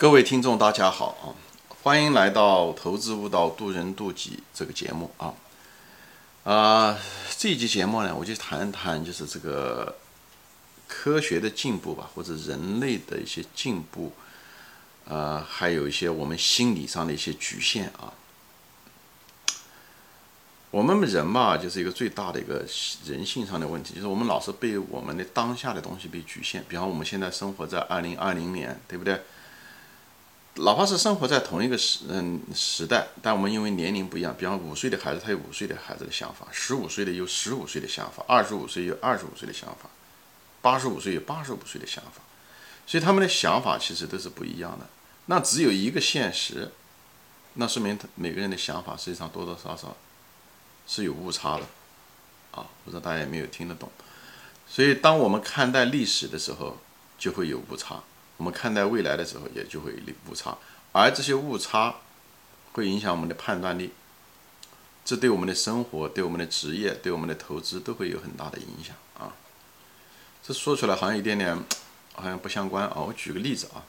各位听众，大家好啊！欢迎来到《投资悟道，渡人渡己》这个节目啊。啊，这一期节目呢，我就谈一谈就是这个科学的进步吧，或者人类的一些进步，呃，还有一些我们心理上的一些局限啊。我们人嘛，就是一个最大的一个人性上的问题，就是我们老是被我们的当下的东西被局限。比方我们现在生活在二零二零年，对不对？哪怕是生活在同一个时嗯时代，但我们因为年龄不一样，比方五岁的孩子他有五岁的孩子的想法，十五岁的有十五岁的想法，二十五岁有二十五岁的想法，八十五岁有八十五岁的想法，所以他们的想法其实都是不一样的。那只有一个现实，那说明他每个人的想法实际上多多少少是有误差的啊！不知道大家有没有听得懂？所以当我们看待历史的时候，就会有误差。我们看待未来的时候，也就会有误差，而这些误差会影响我们的判断力，这对我们的生活、对我们的职业、对我们的投资都会有很大的影响啊。这说出来好像有点点，好像不相关啊。我举个例子啊，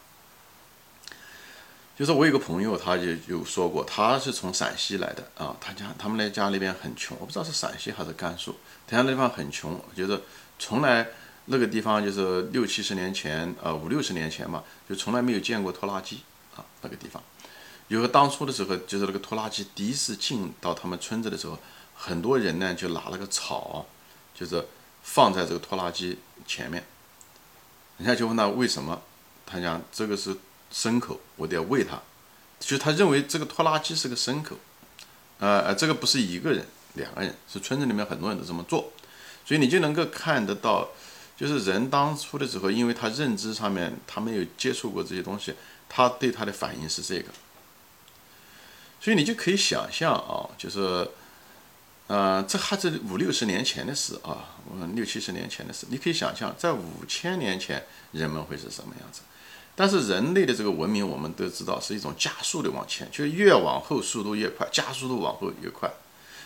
就是我有个朋友，他就有说过，他是从陕西来的啊，他家他们那家那边很穷，我不知道是陕西还是甘肃，他家那地方很穷，就是从来。那个地方就是六七十年前，呃五六十年前嘛，就从来没有见过拖拉机啊。那个地方，有个当初的时候，就是那个拖拉机第一次进到他们村子的时候，很多人呢就拿了个草，就是放在这个拖拉机前面。人家就问他为什么，他讲这个是牲口，我得喂它。就他认为这个拖拉机是个牲口，呃呃，这个不是一个人、两个人，是村子里面很多人都这么做，所以你就能够看得到。就是人当初的时候，因为他认知上面他没有接触过这些东西，他对他的反应是这个，所以你就可以想象啊，就是，呃，这还是五六十年前的事啊，六七十年前的事，你可以想象在五千年前人们会是什么样子。但是人类的这个文明，我们都知道是一种加速的往前，就越往后速度越快，加速度往后越快，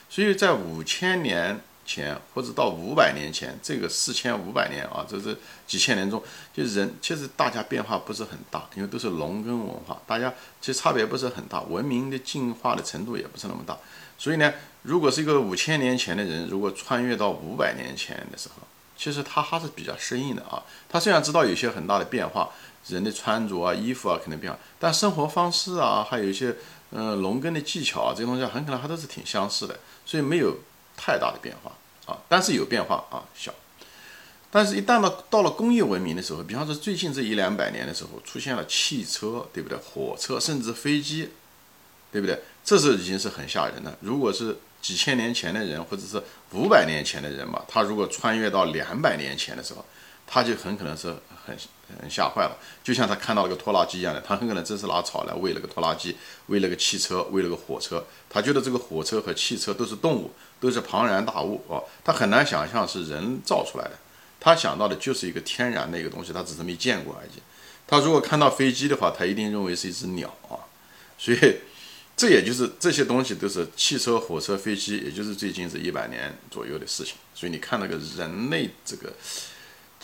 所以在五千年。前或者到五百年前，这个四千五百年啊，这是几千年中，就人其实大家变化不是很大，因为都是农耕文化，大家其实差别不是很大，文明的进化的程度也不是那么大。所以呢，如果是一个五千年前的人，如果穿越到五百年前的时候，其实他还是比较适应的啊。他虽然知道有些很大的变化，人的穿着啊、衣服啊可能变化，但生活方式啊，还有一些嗯农耕的技巧啊，这些东西很可能还都是挺相似的，所以没有。太大的变化啊，但是有变化啊，小。但是，一旦到到了工业文明的时候，比方说最近这一两百年的时候，出现了汽车，对不对？火车，甚至飞机，对不对？这是已经是很吓人的。如果是几千年前的人，或者是五百年前的人嘛，他如果穿越到两百年前的时候，他就很可能是很吓坏了，就像他看到了个拖拉机一样的，他很可能真是拿草来喂了个拖拉机，喂了个汽车，喂了个火车，他觉得这个火车和汽车都是动物，都是庞然大物啊，他很难想象是人造出来的，他想到的就是一个天然的一个东西，他只是没见过而已。他如果看到飞机的话，他一定认为是一只鸟啊，所以这也就是这些东西都是汽车、火车、飞机，也就是最近这一百年左右的事情。所以你看那个人类这个。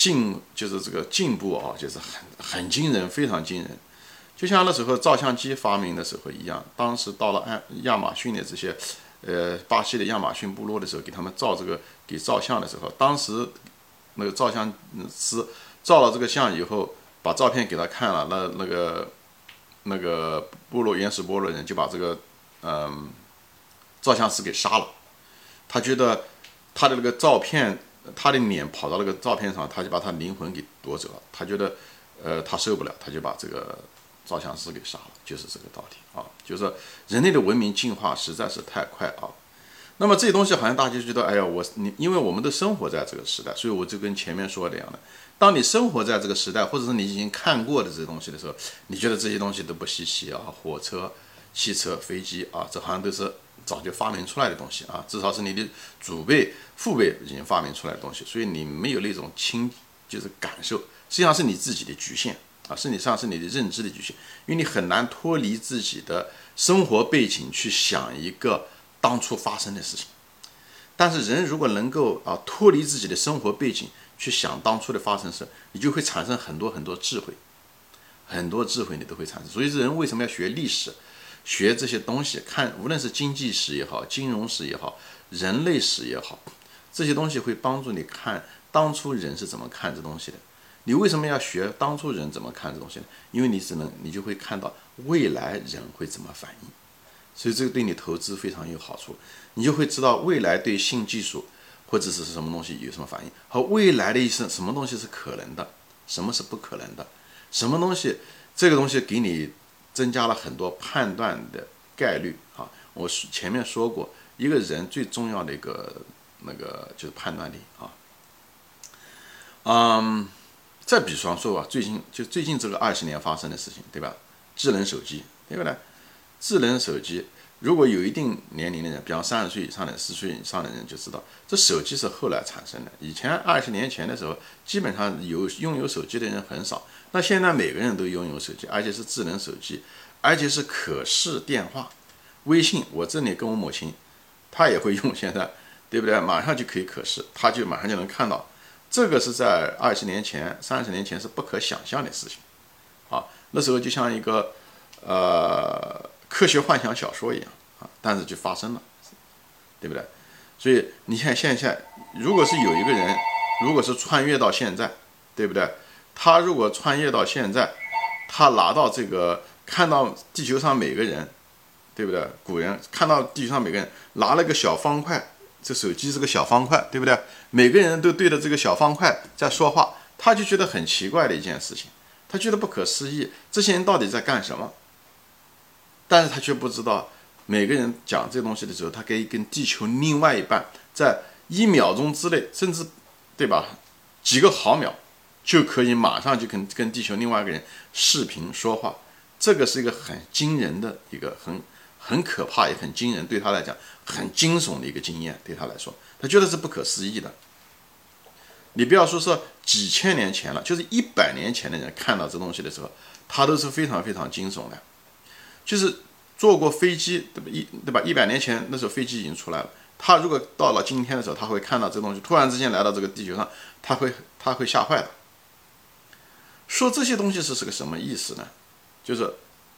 进就是这个进步啊，就是很很惊人，非常惊人。就像那时候照相机发明的时候一样，当时到了安亚马逊的这些，呃，巴西的亚马逊部落的时候，给他们照这个给照相的时候，当时那个照相师照了这个相以后，把照片给他看了，那那个那个部落原始部落人就把这个嗯照相师给杀了，他觉得他的那个照片。他的脸跑到那个照片上，他就把他灵魂给夺走了。他觉得，呃，他受不了，他就把这个照相师给杀了，就是这个道理啊。就是，人类的文明进化实在是太快啊。那么这些东西好像大家就觉得，哎呀，我你，因为我们都生活在这个时代，所以我就跟前面说的一样的，当你生活在这个时代，或者是你已经看过的这些东西的时候，你觉得这些东西都不稀奇啊，火车、汽车、飞机啊，这好像都是。早就发明出来的东西啊，至少是你的祖辈、父辈已经发明出来的东西，所以你没有那种亲，就是感受，实际上是你自己的局限啊，实际上是你的认知的局限，因为你很难脱离自己的生活背景去想一个当初发生的事情。但是人如果能够啊脱离自己的生活背景去想当初的发生事，你就会产生很多很多智慧，很多智慧你都会产生。所以人为什么要学历史，学这些东西？看无论是经济史也好，金融史也好，人类史也好，这些东西会帮助你看当初人是怎么看这东西的。你为什么要学当初人怎么看这东西呢？因为你只能你就会看到未来人会怎么反应，所以这个对你投资非常有好处。你就会知道未来对新技术或者是什么东西有什么反应，和未来的一些什么东西是可能的，什么是不可能的，什么东西这个东西给你增加了很多判断的概率啊。我前面说过，一个人最重要的一个那个就是判断力啊，嗯。再比方说吧，最近就最近这个二十年发生的事情，对吧？智能手机，对不对？智能手机，如果有一定年龄的人，比方三十岁以上的、四十岁以上的人，就知道这手机是后来产生的。以前二十年前的时候，基本上有拥有手机的人很少。那现在每个人都拥有手机，而且是智能手机，而且是可视电话、微信。我这里跟我母亲，她也会用，现在对不对？马上就可以可视，她就马上就能看到。这个是在二十年前、三十年前是不可想象的事情，啊，那时候就像一个呃科学幻想小说一样啊，但是就发生了，对不对？所以你看现在，如果是有一个人，如果是穿越到现在，对不对？他如果穿越到现在，他拿到这个看到地球上每个人，对不对？古人看到地球上每个人拿了个小方块。这手机是个小方块，对不对？每个人都对着这个小方块在说话，他就觉得很奇怪的一件事情，他觉得不可思议，这些人到底在干什么？但是他却不知道，每个人讲这东西的时候，他可以跟地球另外一半在一秒钟之内，甚至，对吧？几个毫秒就可以马上就跟跟地球另外一个人视频说话，这个是一个很惊人的一个很。很可怕，也很惊人，对他来讲很惊悚的一个经验。对他来说，他觉得是不可思议的。你不要说是几千年前了，就是一百年前的人看到这东西的时候，他都是非常非常惊悚的。就是坐过飞机，对吧？一对吧？一百年前那时候飞机已经出来了，他如果到了今天的时候，他会看到这东西，突然之间来到这个地球上，他会他会吓坏的。说这些东西是是个什么意思呢？就是。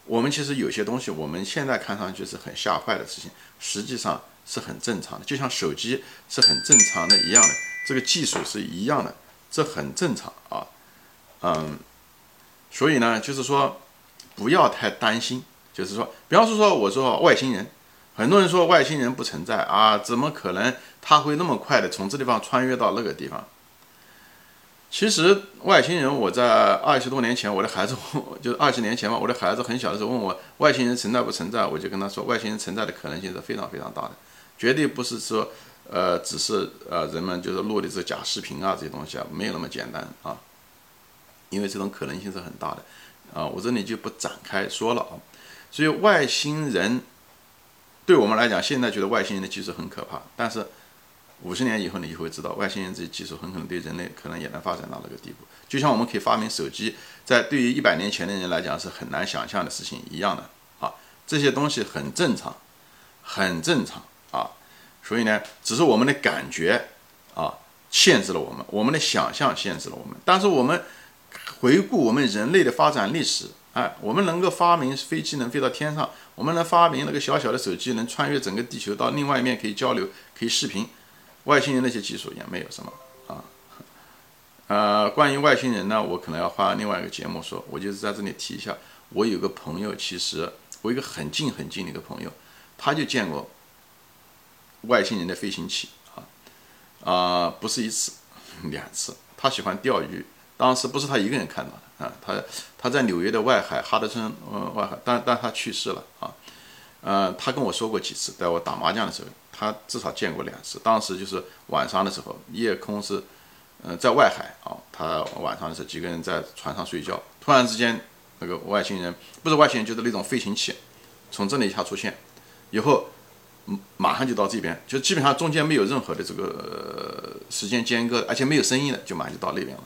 我们其实有些东西，我们现在看上去是很吓坏的事情，实际上是很正常的，就像手机是很正常的一样的，这个技术是一样的，这很正常啊，嗯，所以呢，就是说不要太担心，就是说，比方说说我说外星人，很多人说外星人不存在啊，怎么可能他会那么快的从这地方穿越到那个地方？其实外星人，我在二十多年前，我的孩子就是二十年前嘛，我的孩子很小的时候问我外星人存在不存在，我就跟他说，外星人存在的可能性是非常非常大的，绝对不是说，呃，只是呃人们就是录的这假视频啊这些东西啊，没有那么简单啊，因为这种可能性是很大的啊，我这里就不展开说了啊。所以外星人对我们来讲，现在觉得外星人的技术很可怕，但是。五十年以后，你就会知道，外星人这些技术很可能对人类可能也能发展到那个地步。就像我们可以发明手机，在对于一百年前的人来讲是很难想象的事情一样的啊。这些东西很正常，很正常啊。所以呢，只是我们的感觉啊限制了我们，我们的想象限制了我们。但是我们回顾我们人类的发展历史，哎，我们能够发明飞机能飞到天上，我们能发明那个小小的手机能穿越整个地球到另外一面可以交流，可以视频。外星人那些技术也没有什么啊，呃，关于外星人呢，我可能要换另外一个节目说。我就是在这里提一下，我有个朋友，其实我一个很近很近的一个朋友，他就见过外星人的飞行器啊，啊，不是一次，两次。他喜欢钓鱼，当时不是他一个人看到的他他在纽约的外海哈德森嗯外海，但但他去世了啊，呃，他跟我说过几次，在我打麻将的时候。他至少见过两次，当时就是晚上的时候，夜空是，嗯，在外海啊，他晚上的时候几个人在船上睡觉，突然之间那个外星人不是外星人，就是那种飞行器，从这里一下出现，以后嗯马上就到这边，就基本上中间没有任何的这个时间间隔，而且没有声音的，就马上就到那边了。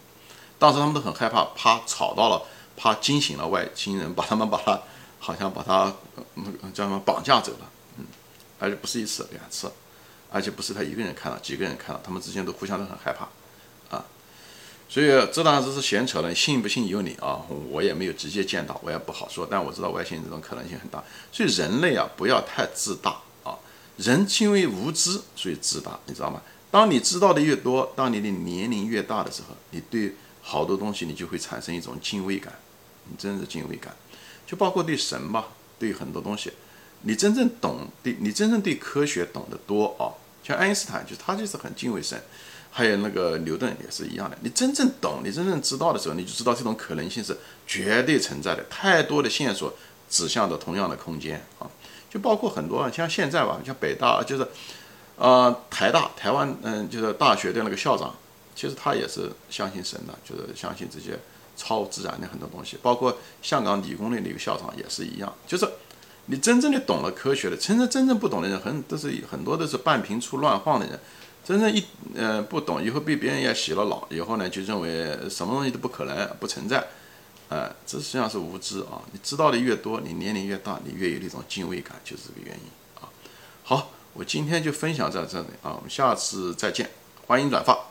当时他们都很害怕，怕吵到了，怕惊醒了外星人，把他们把他好像把他叫什么绑架走了。嗯而且不是一次两次，而且不是他一个人看到，几个人看到，他们之间都互相都很害怕，啊，所以这当然只是闲扯了，信不信由你啊！我也没有直接见到，我也不好说。但我知道外星人这种可能性很大。所以人类啊，不要太自大啊！人因为无知，所以自大，你知道吗？当你知道的越多，当你的年龄越大的时候，你对好多东西你就会产生一种敬畏感，你真的敬畏感。就包括对神吧，对很多东西，你真正懂，对你真正对科学懂得多啊。像爱因斯坦，就他就是很敬畏神。还有那个牛顿也是一样的，你真正懂，你真正知道的时候，你就知道这种可能性是绝对存在的。太多的线索指向着同样的空间啊，就包括很多像现在吧，像北大就是，呃，台大台湾嗯，就是大学的那个校长，其实他也是相信神的，就是相信这些超自然的很多东西。包括香港理工的那个校长也是一样，就是你真正的懂了科学的，真正真正不懂的人，很都是很多都是半瓶醋乱晃的人。真正一呃不懂，以后被别人也洗了脑，以后呢就认为什么东西都不可能不存在，呃，这实际上是无知啊！你知道的越多，你年龄越大，你越有那种敬畏感，就是这个原因啊。好，我今天就分享在这里啊，我们下次再见，欢迎转发。